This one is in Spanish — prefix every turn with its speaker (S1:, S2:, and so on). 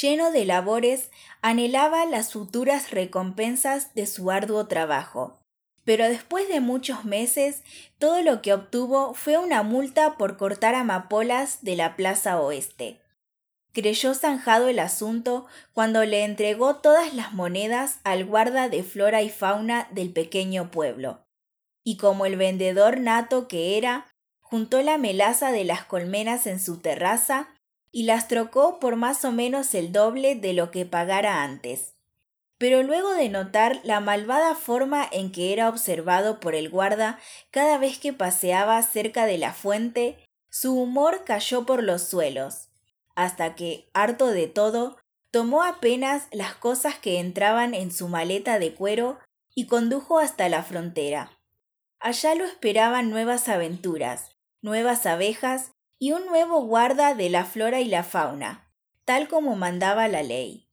S1: lleno de labores, anhelaba las futuras recompensas de su arduo trabajo. Pero después de muchos meses, todo lo que obtuvo fue una multa por cortar amapolas de la plaza oeste. Creyó zanjado el asunto cuando le entregó todas las monedas al guarda de flora y fauna del pequeño pueblo. Y como el vendedor nato que era, juntó la melaza de las colmenas en su terraza y las trocó por más o menos el doble de lo que pagara antes. Pero luego de notar la malvada forma en que era observado por el guarda cada vez que paseaba cerca de la fuente, su humor cayó por los suelos, hasta que, harto de todo, tomó apenas las cosas que entraban en su maleta de cuero y condujo hasta la frontera. Allá lo esperaban nuevas aventuras, nuevas abejas y un nuevo guarda de la flora y la fauna, tal como mandaba la ley.